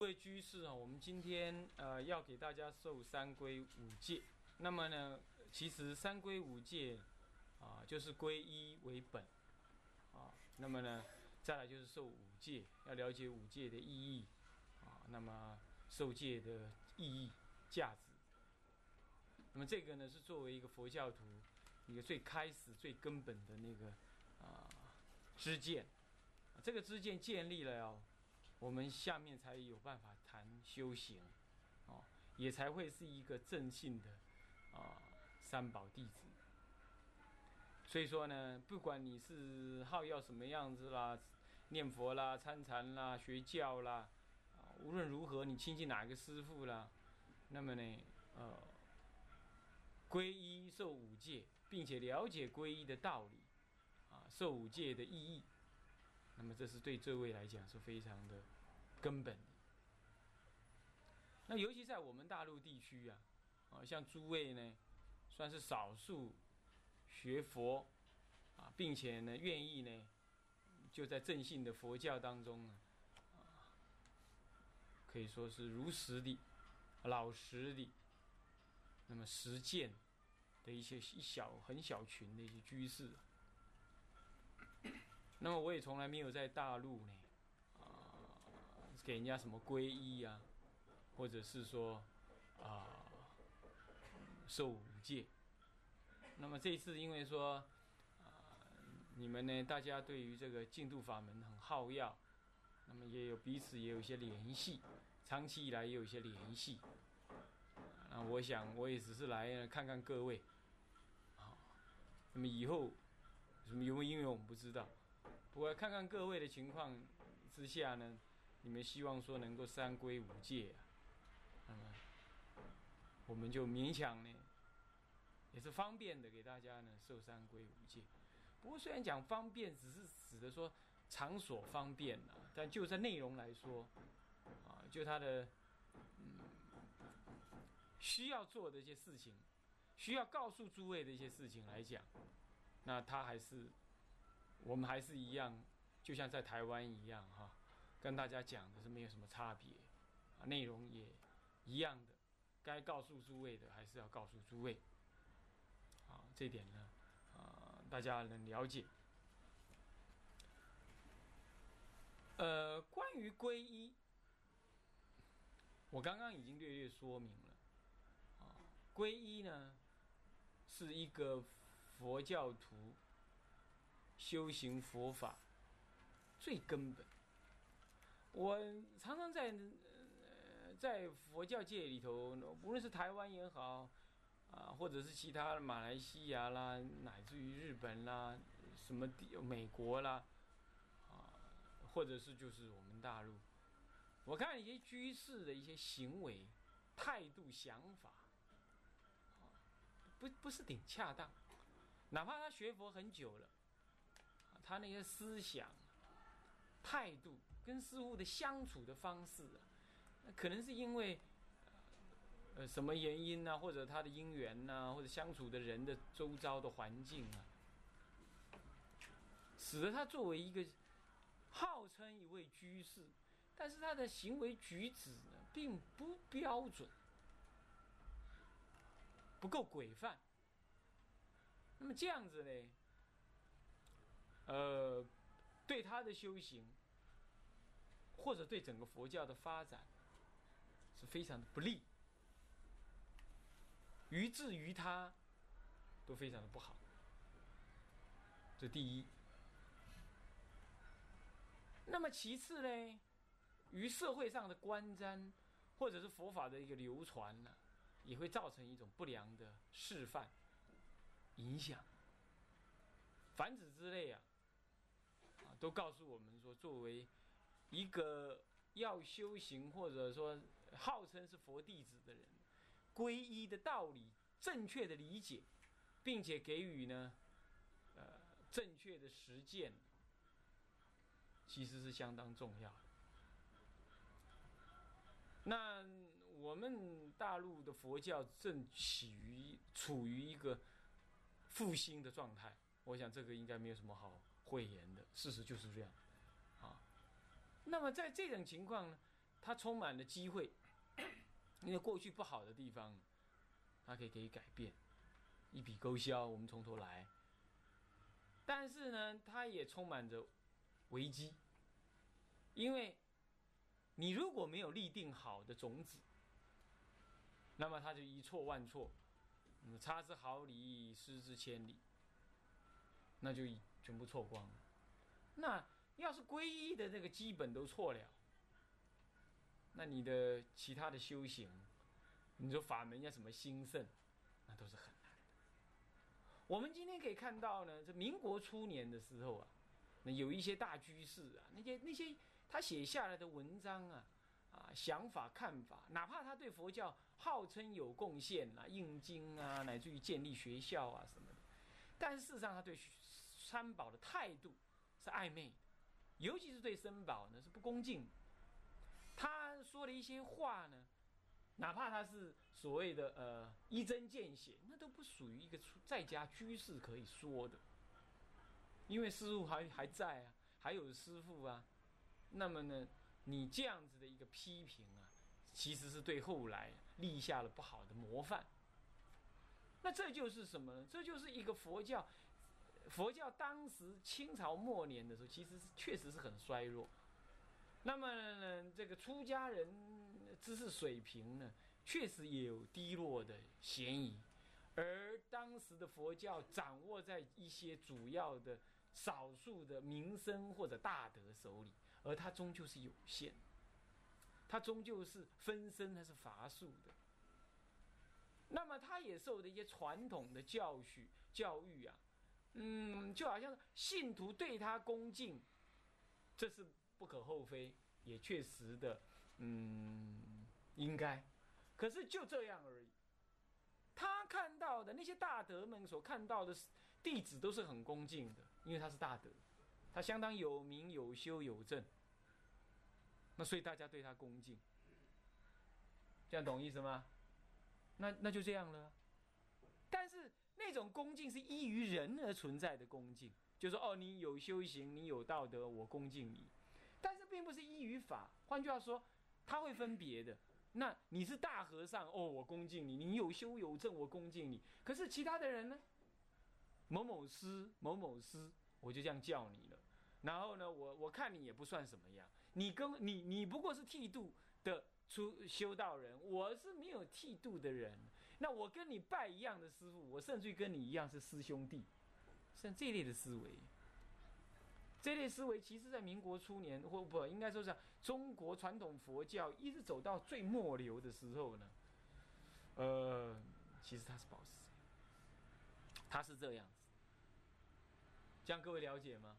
各位居士啊，我们今天呃要给大家受三归五戒。那么呢，其实三归五戒啊，就是皈依为本啊。那么呢，再来就是受五戒，要了解五戒的意义啊。那么受戒的意义、价值。那么这个呢，是作为一个佛教徒一个最开始、最根本的那个啊知见。这个知见建立了哦。我们下面才有办法谈修行，哦，也才会是一个正信的啊三宝弟子。所以说呢，不管你是好要什么样子啦，念佛啦、参禅啦、学教啦，啊，无论如何你亲近哪一个师傅啦，那么呢，呃，皈依受五戒，并且了解皈依的道理，啊，受五戒的意义。那么这是对这位来讲是非常的根本的。那尤其在我们大陆地区啊，啊，像诸位呢，算是少数学佛啊，并且呢愿意呢，就在正信的佛教当中呢，啊，可以说是如实的、老实的，那么实践的一些一小很小群的一些居士。那么我也从来没有在大陆呢，啊，给人家什么皈依啊，或者是说啊受五戒。那么这一次因为说啊，你们呢，大家对于这个净土法门很好要，那么也有彼此也有一些联系，长期以来也有一些联系。那我想我也只是来看看各位，啊，那么以后什么有没有因为我们不知道。不过看看各位的情况之下呢，你们希望说能够三归五戒啊，那么我们就勉强呢，也是方便的给大家呢受三归五戒。不过虽然讲方便，只是指的说场所方便啊，但就在内容来说，啊，就他的嗯需要做的一些事情，需要告诉诸位的一些事情来讲，那他还是。我们还是一样，就像在台湾一样哈，跟大家讲的是没有什么差别，内容也一样的，该告诉诸位的还是要告诉诸位，啊，这点呢，啊，大家能了解。呃，关于皈依，我刚刚已经略略说明了，啊，皈依呢是一个佛教徒。修行佛法最根本，我常常在在佛教界里头，无论是台湾也好啊，或者是其他马来西亚啦，乃至于日本啦，什么地美国啦，啊，或者是就是我们大陆，我看一些居士的一些行为、态度、想法，不不是挺恰当，哪怕他学佛很久了。他那些思想、态度跟师傅的相处的方式，可能是因为呃什么原因呢？或者他的因缘呢，或者相处的人的周遭的环境啊，使得他作为一个号称一位居士，但是他的行为举止呢，并不标准，不够规范。那么这样子呢？呃，对他的修行，或者对整个佛教的发展，是非常的不利，于至于他都非常的不好。这第一。那么其次呢，于社会上的观瞻，或者是佛法的一个流传呢，也会造成一种不良的示范影响。凡此之类啊。都告诉我们说，作为一个要修行或者说号称是佛弟子的人，皈依的道理正确的理解，并且给予呢，呃，正确的实践，其实是相当重要。那我们大陆的佛教正起于处于一个复兴的状态，我想这个应该没有什么好。会员的事实就是这样，啊，那么在这种情况呢，它充满了机会，因为过去不好的地方，它可以给改变，一笔勾销，我们从头来。但是呢，它也充满着危机，因为你如果没有立定好的种子，那么它就一错万错，差之毫厘，失之千里，那就全部错光了。那要是皈依的这个基本都错了，那你的其他的修行，你说法门要什么兴盛，那都是很难的。我们今天可以看到呢，这民国初年的时候啊，那有一些大居士啊，那些那些他写下来的文章啊，啊想法看法，哪怕他对佛教号称有贡献啊，印经啊，乃至于建立学校啊什么的，但事实上他对三宝的态度是暧昧，尤其是对僧宝呢是不恭敬。他说的一些话呢。哪怕他是所谓的呃一针见血，那都不属于一个在家居士可以说的，因为师傅还还在啊，还有师傅啊，那么呢，你这样子的一个批评啊，其实是对后来立下了不好的模范。那这就是什么呢？这就是一个佛教，佛教当时清朝末年的时候，其实是确实是很衰弱。那么呢，这个出家人知识水平呢，确实也有低落的嫌疑，而当时的佛教掌握在一些主要的少数的名声或者大德手里，而它终究是有限，它终究是分身还是乏术的。那么他也受的一些传统的教训教育啊，嗯，就好像信徒对他恭敬，这是。不可厚非，也确实的，嗯，应该。可是就这样而已。他看到的那些大德们所看到的弟子都是很恭敬的，因为他是大德，他相当有名、有修、有正。那所以大家对他恭敬，这样懂意思吗？那那就这样了。但是那种恭敬是依于人而存在的恭敬，就说哦，你有修行，你有道德，我恭敬你。但是并不是依于法，换句话说，他会分别的。那你是大和尚哦，我恭敬你；你有修有证，我恭敬你。可是其他的人呢？某某师、某某师，我就这样叫你了。然后呢，我我看你也不算什么样，你跟你你不过是剃度的出修道人，我是没有剃度的人。那我跟你拜一样的师傅，我甚至于跟你一样是师兄弟，像这类的思维。这类思维，其实，在民国初年，或不应该说是中国传统佛教一直走到最末流的时候呢，呃，其实它是保持，它是这样子，这样各位了解吗？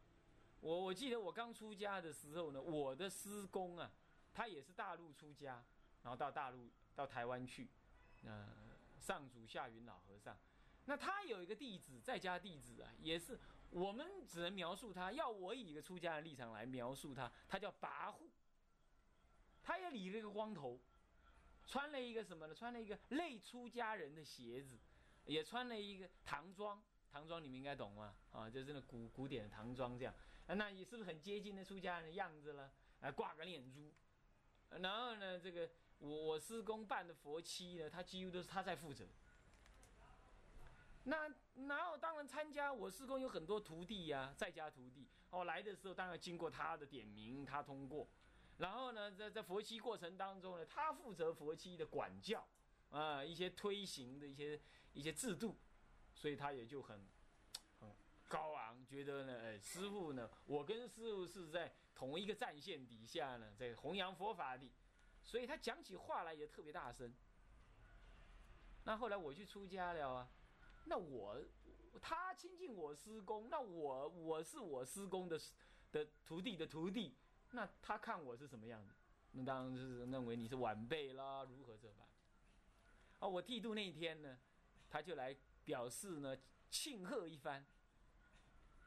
我我记得我刚出家的时候呢，我的师公啊，他也是大陆出家，然后到大陆到台湾去，呃，上祖下云老和尚，那他有一个弟子，在家弟子啊，也是。我们只能描述他，要我以一个出家的立场来描述他，他叫跋扈。他也理了一个光头，穿了一个什么呢？穿了一个类出家人的鞋子，也穿了一个唐装。唐装你们应该懂吗？啊，就是那古古典的唐装这样。那也是不是很接近那出家人的样子了？啊，挂个念珠。然后呢，这个我我师公办的佛七呢，他几乎都是他在负责。那哪有？当然参加，我师公有很多徒弟呀，在家徒弟哦。来的时候当然经过他的点名，他通过。然后呢，在在佛期过程当中呢，他负责佛期的管教啊，一些推行的一些一些制度，所以他也就很很高昂，觉得呢，哎，师傅呢，我跟师傅是在同一个战线底下呢，在弘扬佛法的，所以他讲起话来也特别大声。那后来我去出家了啊。那我，他亲近我师公，那我我是我师公的的徒弟的徒弟，那他看我是什么样子？那当然是认为你是晚辈啦，如何这般？啊，我剃度那一天呢，他就来表示呢庆贺一番。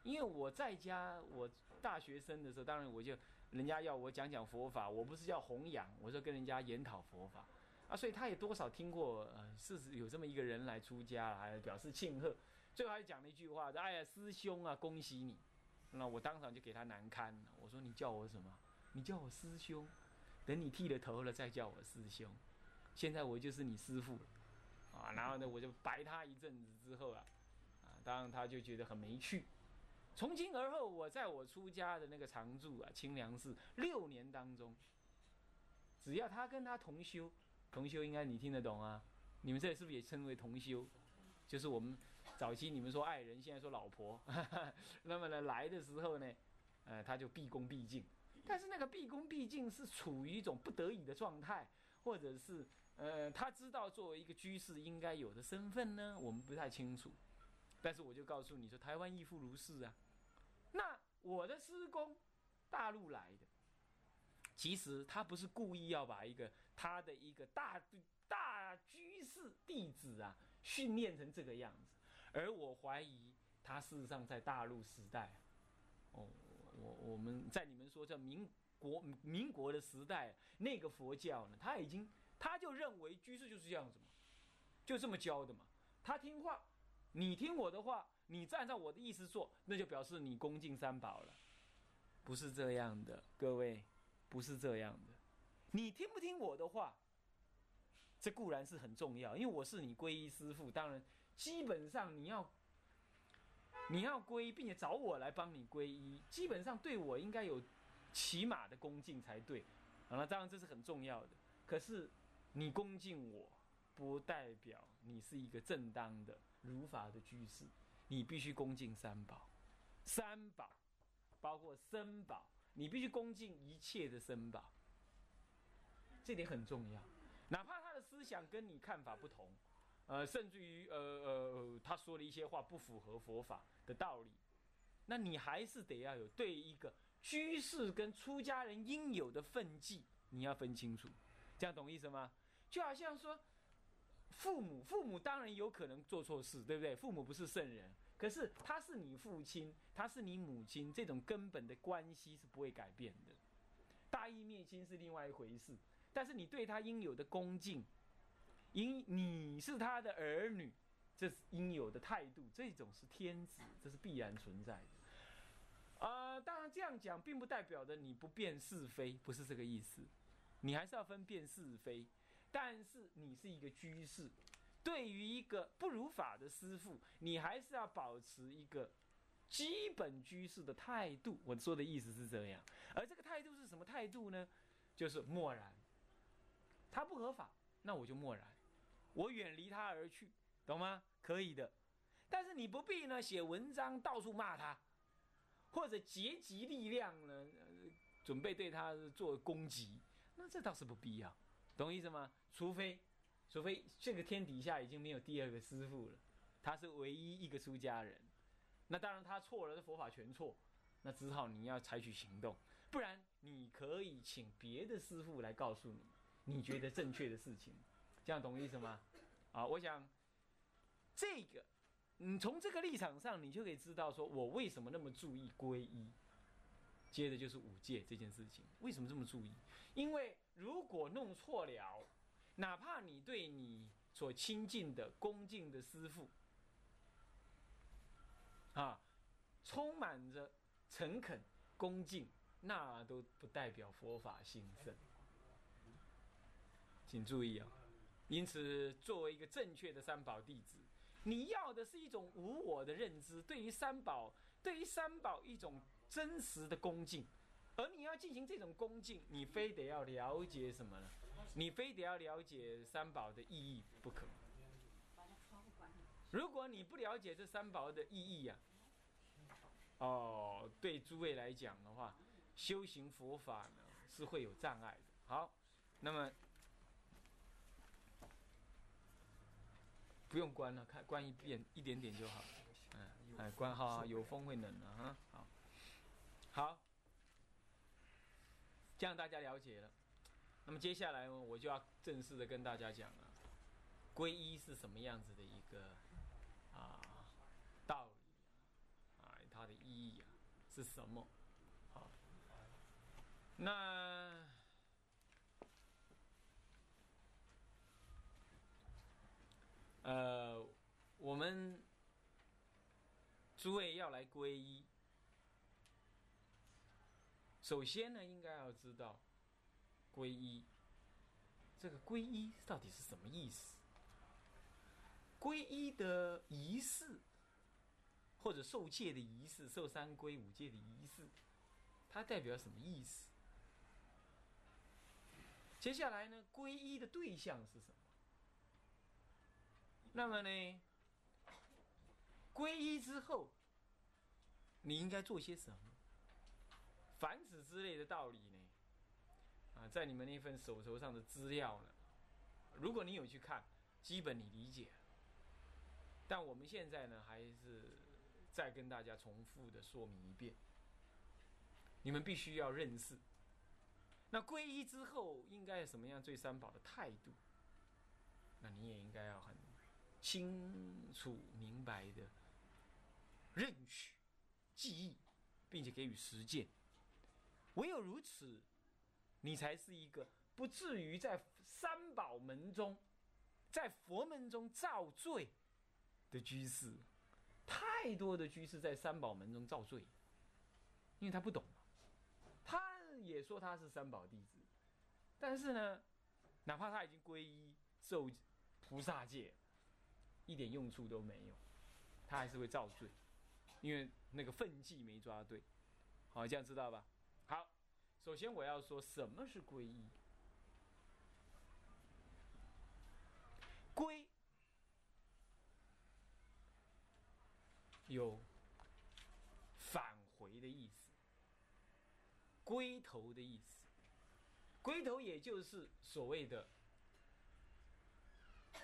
因为我在家，我大学生的时候，当然我就人家要我讲讲佛法，我不是要弘扬，我说跟人家研讨佛法。啊，所以他也多少听过，呃，是有这么一个人来出家，还表示庆贺。最后还讲了一句话：“说哎呀，师兄啊，恭喜你！”那我当场就给他难堪了。我说：“你叫我什么？你叫我师兄？等你剃了头了再叫我师兄。现在我就是你师傅，啊，然后呢，我就白他一阵子之后啊，啊，当然他就觉得很没趣。从今而后，我在我出家的那个常住啊，清凉寺六年当中，只要他跟他同修，同修应该你听得懂啊？你们这是不是也称为同修？就是我们早期你们说爱人，现在说老婆。那么呢，来的时候呢，呃，他就毕恭毕敬，但是那个毕恭毕敬是处于一种不得已的状态，或者是呃，他知道作为一个居士应该有的身份呢，我们不太清楚。但是我就告诉你说，台湾亦复如是啊。我的师公，大陆来的，其实他不是故意要把一个他的一个大大居士弟子啊训练成这个样子，而我怀疑他事实上在大陆时代，哦，我我们在你们说叫民国民国的时代，那个佛教呢，他已经他就认为居士就是这样子嘛，就这么教的嘛，他听话，你听我的话。你按照我的意思做，那就表示你恭敬三宝了，不是这样的，各位，不是这样的。你听不听我的话，这固然是很重要，因为我是你皈依师父，当然基本上你要你要皈依，并且找我来帮你皈依，基本上对我应该有起码的恭敬才对。啊，当然这是很重要的。可是你恭敬我，不代表你是一个正当的如法的居士。你必须恭敬三宝，三宝包括僧宝，你必须恭敬一切的僧宝，这点很重要。哪怕他的思想跟你看法不同，呃，甚至于呃呃，他说的一些话不符合佛法的道理，那你还是得要有对一个居士跟出家人应有的分际，你要分清楚，这样懂意思吗？就好像说。父母，父母当然有可能做错事，对不对？父母不是圣人，可是他是你父亲，他是你母亲，这种根本的关系是不会改变的。大义灭亲是另外一回事，但是你对他应有的恭敬，因你是他的儿女，这是应有的态度，这种是天子，这是必然存在的。啊，当然这样讲，并不代表着你不辨是非，不是这个意思，你还是要分辨是非。但是你是一个居士，对于一个不如法的师傅，你还是要保持一个基本居士的态度。我说的意思是这样，而这个态度是什么态度呢？就是默然。他不合法，那我就默然，我远离他而去，懂吗？可以的。但是你不必呢写文章到处骂他，或者结集力量呢准备对他做攻击，那这倒是不必要。懂意思吗？除非，除非这个天底下已经没有第二个师傅了，他是唯一一个出家人，那当然他错了，这佛法全错，那只好你要采取行动，不然你可以请别的师傅来告诉你你觉得正确的事情，这样懂意思吗？啊，我想这个，你从这个立场上，你就可以知道说我为什么那么注意皈依。接着就是五戒这件事情，为什么这么注意？因为如果弄错了，哪怕你对你所亲近的、恭敬的师父，啊，充满着诚恳、恭敬，那都不代表佛法兴盛。请注意啊！因此，作为一个正确的三宝弟子，你要的是一种无我的认知，对于三宝，对于三宝一种。真实的恭敬，而你要进行这种恭敬，你非得要了解什么呢？你非得要了解三宝的意义不可。如果你不了解这三宝的意义呀，哦，对诸位来讲的话，修行佛法呢是会有障碍的。好，那么不用关了，看关一遍一点点就好。嗯，哎，关好，有风会冷的哈。好。好，这样大家了解了。那么接下来呢我就要正式的跟大家讲了，皈依是什么样子的一个啊道理啊，它的意义啊是什么？好，那呃，我们诸位要来皈依。首先呢，应该要知道，皈依。这个皈依到底是什么意思？皈依的仪式，或者受戒的仪式，受三皈五戒的仪式，它代表什么意思？接下来呢，皈依的对象是什么？那么呢，皈依之后，你应该做些什么？凡此之类的道理呢？啊，在你们那份手头上的资料呢，如果你有去看，基本你理解。但我们现在呢，还是再跟大家重复的说明一遍，你们必须要认识。那皈依之后应该什么样对三宝的态度？那你也应该要很清楚明白的认取、记忆，并且给予实践。唯有如此，你才是一个不至于在三宝门中、在佛门中造罪的居士。太多的居士在三宝门中造罪，因为他不懂。他也说他是三宝弟子，但是呢，哪怕他已经皈依受菩萨戒，一点用处都没有，他还是会造罪，因为那个分际没抓对。好，这样知道吧？好，首先我要说什么是皈依？归有返回的意思。归头的意思，归头也就是所谓的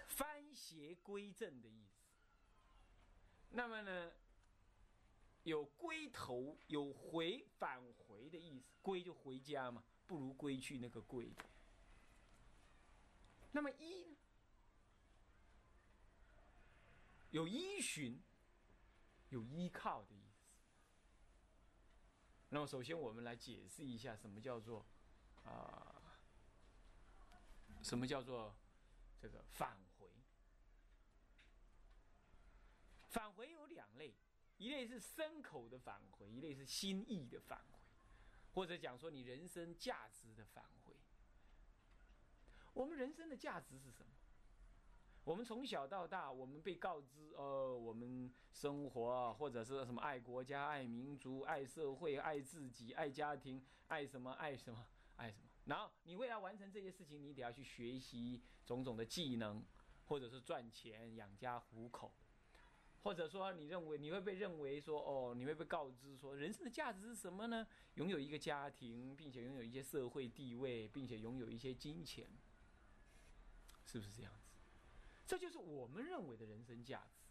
翻邪归正的意思。那么呢，有归头，有回返回的意思。归就回家嘛，不如归去那个归。那么依呢，有依循，有依靠的意思。那么，首先我们来解释一下什么叫做啊，什么叫做这个返回？返回，一类是身口的返回，一类是心意的返回，或者讲说你人生价值的返回。我们人生的价值是什么？我们从小到大，我们被告知，呃，我们生活或者是什么爱国家、爱民族、爱社会、爱自己、爱家庭、爱什么、爱什么、爱什么。然后你为了完成这些事情，你得要去学习种种的技能，或者是赚钱养家糊口，或者说你认为你会被认为说，哦，你会被告知说，人生的价值是什么呢？拥有一个家庭，并且拥有一些社会地位，并且拥有一些金钱，是不是这样子？这就是我们认为的人生价值，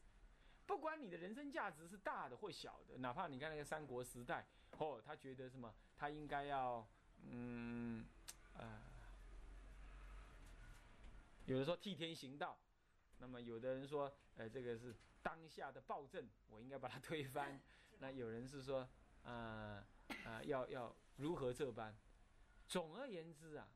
不管你的人生价值是大的或小的，哪怕你看那个三国时代，哦，他觉得什么，他应该要，嗯，呃，有的说替天行道，那么有的人说，呃，这个是当下的暴政，我应该把它推翻，那有人是说，啊啊，要要如何这般？总而言之啊。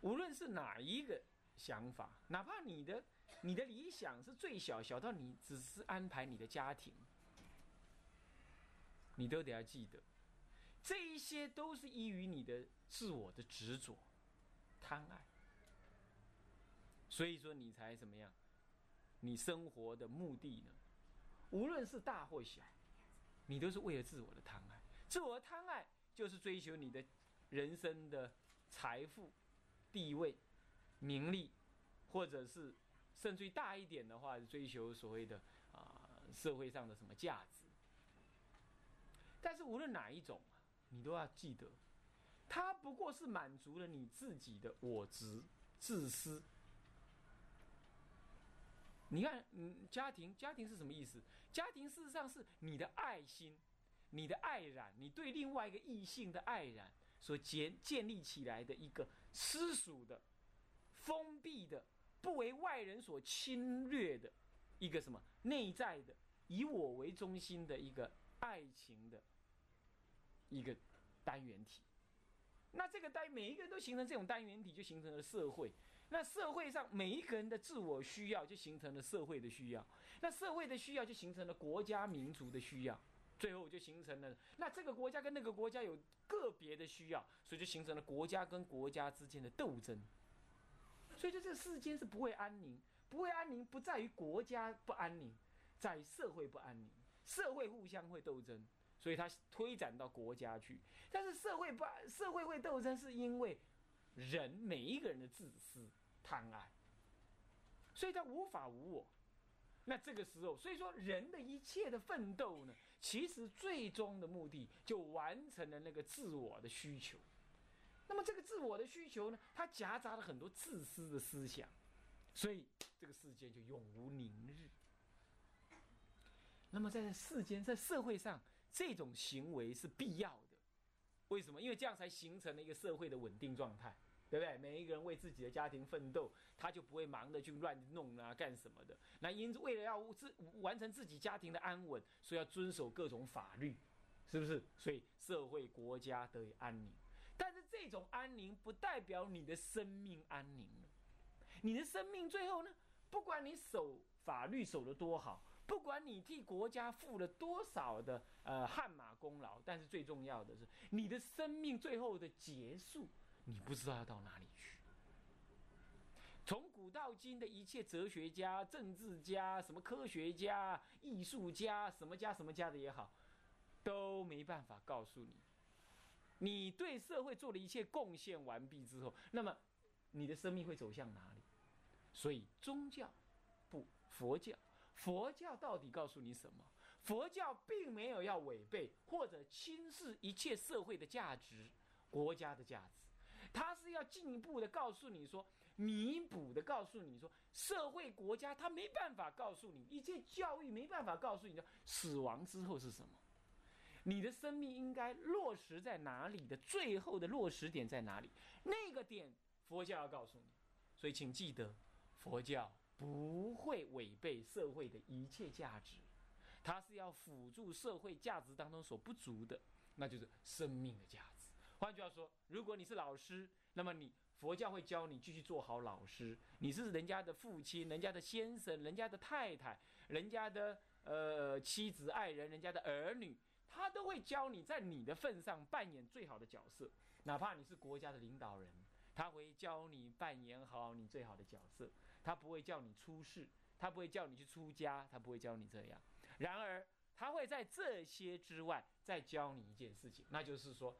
无论是哪一个想法，哪怕你的你的理想是最小，小到你只是安排你的家庭，你都得要记得，这一些都是依于你的自我的执着、贪爱。所以说你才怎么样？你生活的目的呢？无论是大或小，你都是为了自我的贪爱。自我的贪爱就是追求你的人生的财富。地位、名利，或者是甚至于大一点的话，追求所谓的啊社会上的什么价值。但是无论哪一种，你都要记得，它不过是满足了你自己的我执、自私。你看，嗯，家庭，家庭是什么意思？家庭事实上是你的爱心、你的爱染，你对另外一个异性的爱染。所建建立起来的一个私属的、封闭的、不为外人所侵略的一个什么内在的、以我为中心的一个爱情的一个单元体。那这个单每一个人都形成这种单元体，就形成了社会。那社会上每一个人的自我需要，就形成了社会的需要。那社会的需要，就形成了国家民族的需要。最后就形成了，那这个国家跟那个国家有个别的需要，所以就形成了国家跟国家之间的斗争。所以就这世间是不会安宁，不会安宁不在于国家不安宁，在于社会不安宁，社会互相会斗争，所以它推展到国家去。但是社会不社会会斗争，是因为人每一个人的自私贪爱，所以他无法无我。那这个时候，所以说人的一切的奋斗呢，其实最终的目的就完成了那个自我的需求。那么这个自我的需求呢，它夹杂了很多自私的思想，所以这个世间就永无宁日。那么在世间，在社会上，这种行为是必要的。为什么？因为这样才形成了一个社会的稳定状态。对不对？每一个人为自己的家庭奋斗，他就不会忙的去乱弄啊，干什么的？那因为了要自完成自己家庭的安稳，所以要遵守各种法律，是不是？所以社会国家得以安宁。但是这种安宁不代表你的生命安宁了。你的生命最后呢？不管你守法律守得多好，不管你替国家付了多少的呃汗马功劳，但是最重要的是你的生命最后的结束。你不知道要到哪里去。从古到今的一切哲学家、政治家、什么科学家、艺术家、什么家什么家的也好，都没办法告诉你，你对社会做的一切贡献完毕之后，那么你的生命会走向哪里？所以宗教不佛教，佛教到底告诉你什么？佛教并没有要违背或者轻视一切社会的价值、国家的价值。他是要进一步的告诉你说，弥补的告诉你说，社会国家他没办法告诉你，一切教育没办法告诉你的死亡之后是什么，你的生命应该落实在哪里的最后的落实点在哪里？那个点佛教要告诉你，所以请记得，佛教不会违背社会的一切价值，它是要辅助社会价值当中所不足的，那就是生命的价值。换句话说，如果你是老师，那么你佛教会教你继续做好老师。你是人家的父亲、人家的先生、人家的太太、人家的呃妻子、爱人、人家的儿女，他都会教你在你的份上扮演最好的角色。哪怕你是国家的领导人，他会教你扮演好你最好的角色。他不会叫你出事，他不会叫你去出家，他不会教你这样。然而，他会在这些之外再教你一件事情，那就是说。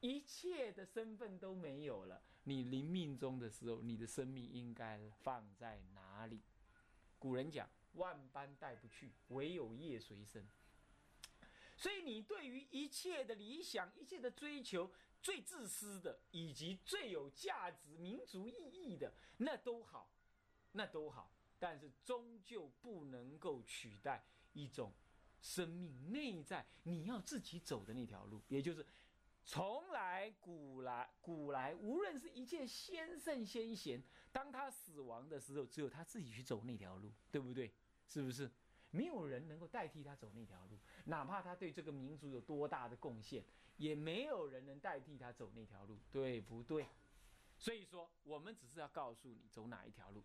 一切的身份都没有了，你临命终的时候，你的生命应该放在哪里？古人讲“万般带不去，唯有业随身”。所以，你对于一切的理想、一切的追求，最自私的，以及最有价值、民族意义的，那都好，那都好，但是终究不能够取代一种生命内在你要自己走的那条路，也就是。从来古来古来，无论是一切先圣先贤，当他死亡的时候，只有他自己去走那条路，对不对？是不是？没有人能够代替他走那条路，哪怕他对这个民族有多大的贡献，也没有人能代替他走那条路，对不对？所以说，我们只是要告诉你走哪一条路，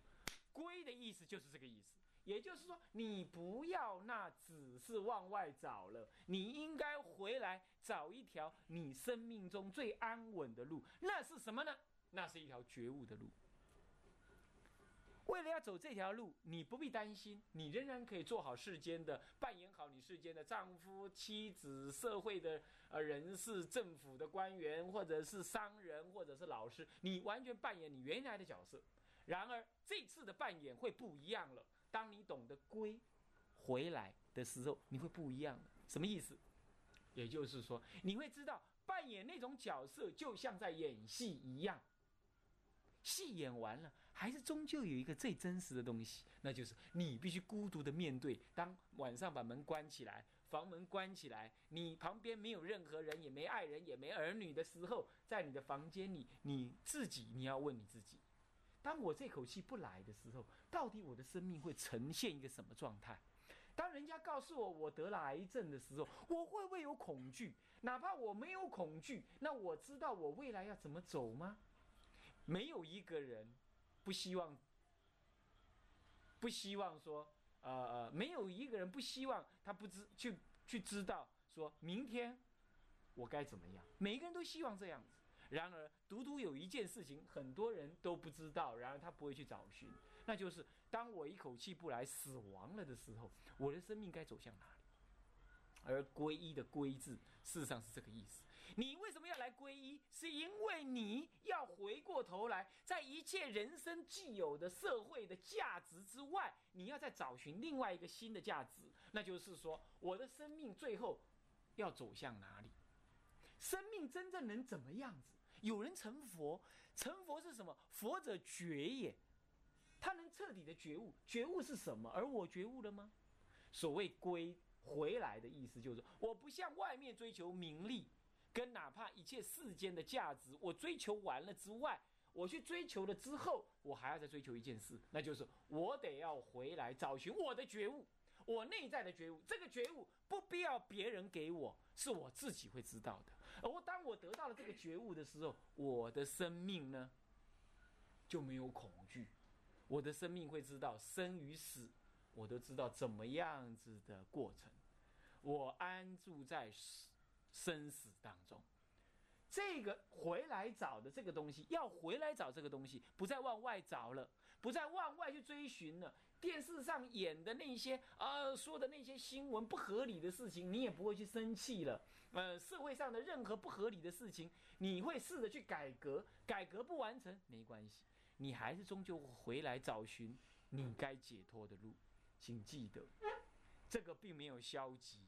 归的意思就是这个意思。也就是说，你不要那只是往外找了，你应该回来找一条你生命中最安稳的路。那是什么呢？那是一条觉悟的路。为了要走这条路，你不必担心，你仍然可以做好世间的，扮演好你世间的丈夫、妻子、社会的呃人士、政府的官员，或者是商人，或者是老师，你完全扮演你原来的角色。然而这次的扮演会不一样了。当你懂得归回来的时候，你会不一样的。什么意思？也就是说，你会知道扮演那种角色，就像在演戏一样。戏演完了，还是终究有一个最真实的东西，那就是你必须孤独的面对。当晚上把门关起来，房门关起来，你旁边没有任何人，也没爱人，也没儿女的时候，在你的房间里，你自己，你要问你自己。当我这口气不来的时候，到底我的生命会呈现一个什么状态？当人家告诉我我得了癌症的时候，我会不会有恐惧？哪怕我没有恐惧，那我知道我未来要怎么走吗？没有一个人不希望，不希望说，呃呃，没有一个人不希望他不知去去知道。说明天我该怎么样？每一个人都希望这样子。然而，独独有一件事情，很多人都不知道，然而他不会去找寻，那就是当我一口气不来死亡了的时候，我的生命该走向哪里？而皈依的“皈”字，事实上是这个意思。你为什么要来皈依？是因为你要回过头来，在一切人生既有的社会的价值之外，你要再找寻另外一个新的价值，那就是说，我的生命最后要走向哪里？生命真正能怎么样子？有人成佛，成佛是什么？佛者觉也，他能彻底的觉悟。觉悟是什么？而我觉悟了吗？所谓归回来的意思，就是我不向外面追求名利，跟哪怕一切世间的价值，我追求完了之外，我去追求了之后，我还要再追求一件事，那就是我得要回来找寻我的觉悟。我内在的觉悟，这个觉悟不必要别人给我，是我自己会知道的。而当我得到了这个觉悟的时候，我的生命呢就没有恐惧。我的生命会知道生与死，我都知道怎么样子的过程。我安住在死生死当中。这个回来找的这个东西，要回来找这个东西，不再往外找了，不再往外去追寻了。电视上演的那些啊，说的那些新闻不合理的事情，你也不会去生气了。呃，社会上的任何不合理的事情，你会试着去改革，改革不完成没关系，你还是终究回来找寻你该解脱的路。请记得，这个并没有消极。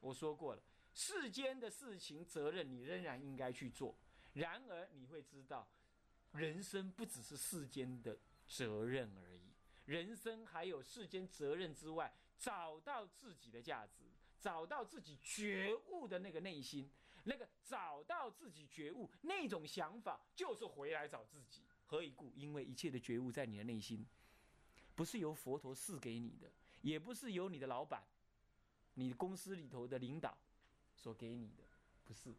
我说过了。世间的事情责任你仍然应该去做，然而你会知道，人生不只是世间的责任而已，人生还有世间责任之外，找到自己的价值，找到自己觉悟的那个内心，那个找到自己觉悟那种想法，就是回来找自己。何以故？因为一切的觉悟在你的内心，不是由佛陀赐给你的，也不是由你的老板、你公司里头的领导。所给你的不是，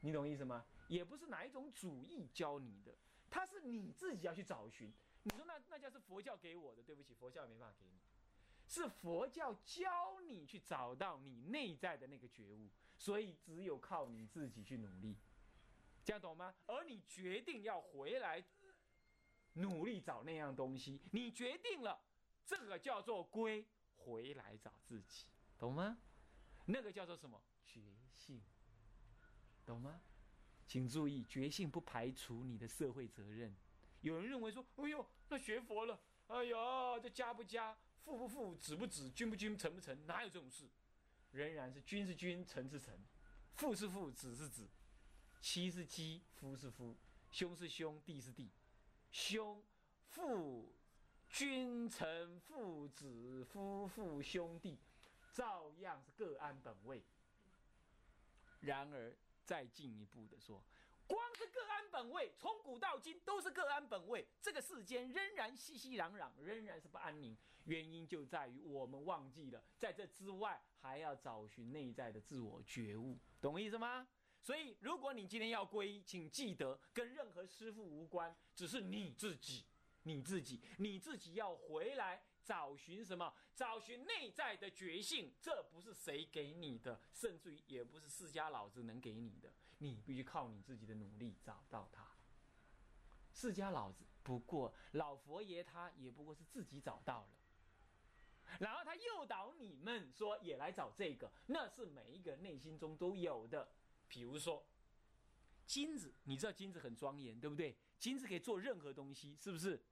你懂意思吗？也不是哪一种主义教你的，它是你自己要去找寻。你说那那叫是佛教给我的，对不起，佛教也没办法给你，是佛教教你去找到你内在的那个觉悟，所以只有靠你自己去努力，这样懂吗？而你决定要回来努力找那样东西，你决定了，这个叫做归回来找自己，懂吗？那个叫做什么？觉性，懂吗？请注意，觉性不排除你的社会责任。有人认为说：“哎呦，那学佛了，哎呀，这家不家，富不富，子不子，君不君，臣不臣，哪有这种事？仍然是君是君，臣是臣，父是父，子是子，妻是妻，夫是夫，兄是兄，弟是弟，兄父君臣父子夫妇兄弟，照样是各安本位。”然而，再进一步的说，光是各安本位，从古到今都是各安本位。这个世间仍然熙熙攘攘，仍然是不安宁。原因就在于我们忘记了，在这之外还要找寻内在的自我觉悟，懂意思吗？所以，如果你今天要皈依，请记得跟任何师傅无关，只是你自己，你自己，你自己要回来。找寻什么？找寻内在的觉性，这不是谁给你的，甚至于也不是释迦老子能给你的，你必须靠你自己的努力找到它。释迦老子不过老佛爷，他也不过是自己找到了，然后他诱导你们说也来找这个，那是每一个内心中都有的。比如说金子，你知道金子很庄严，对不对？金子可以做任何东西，是不是？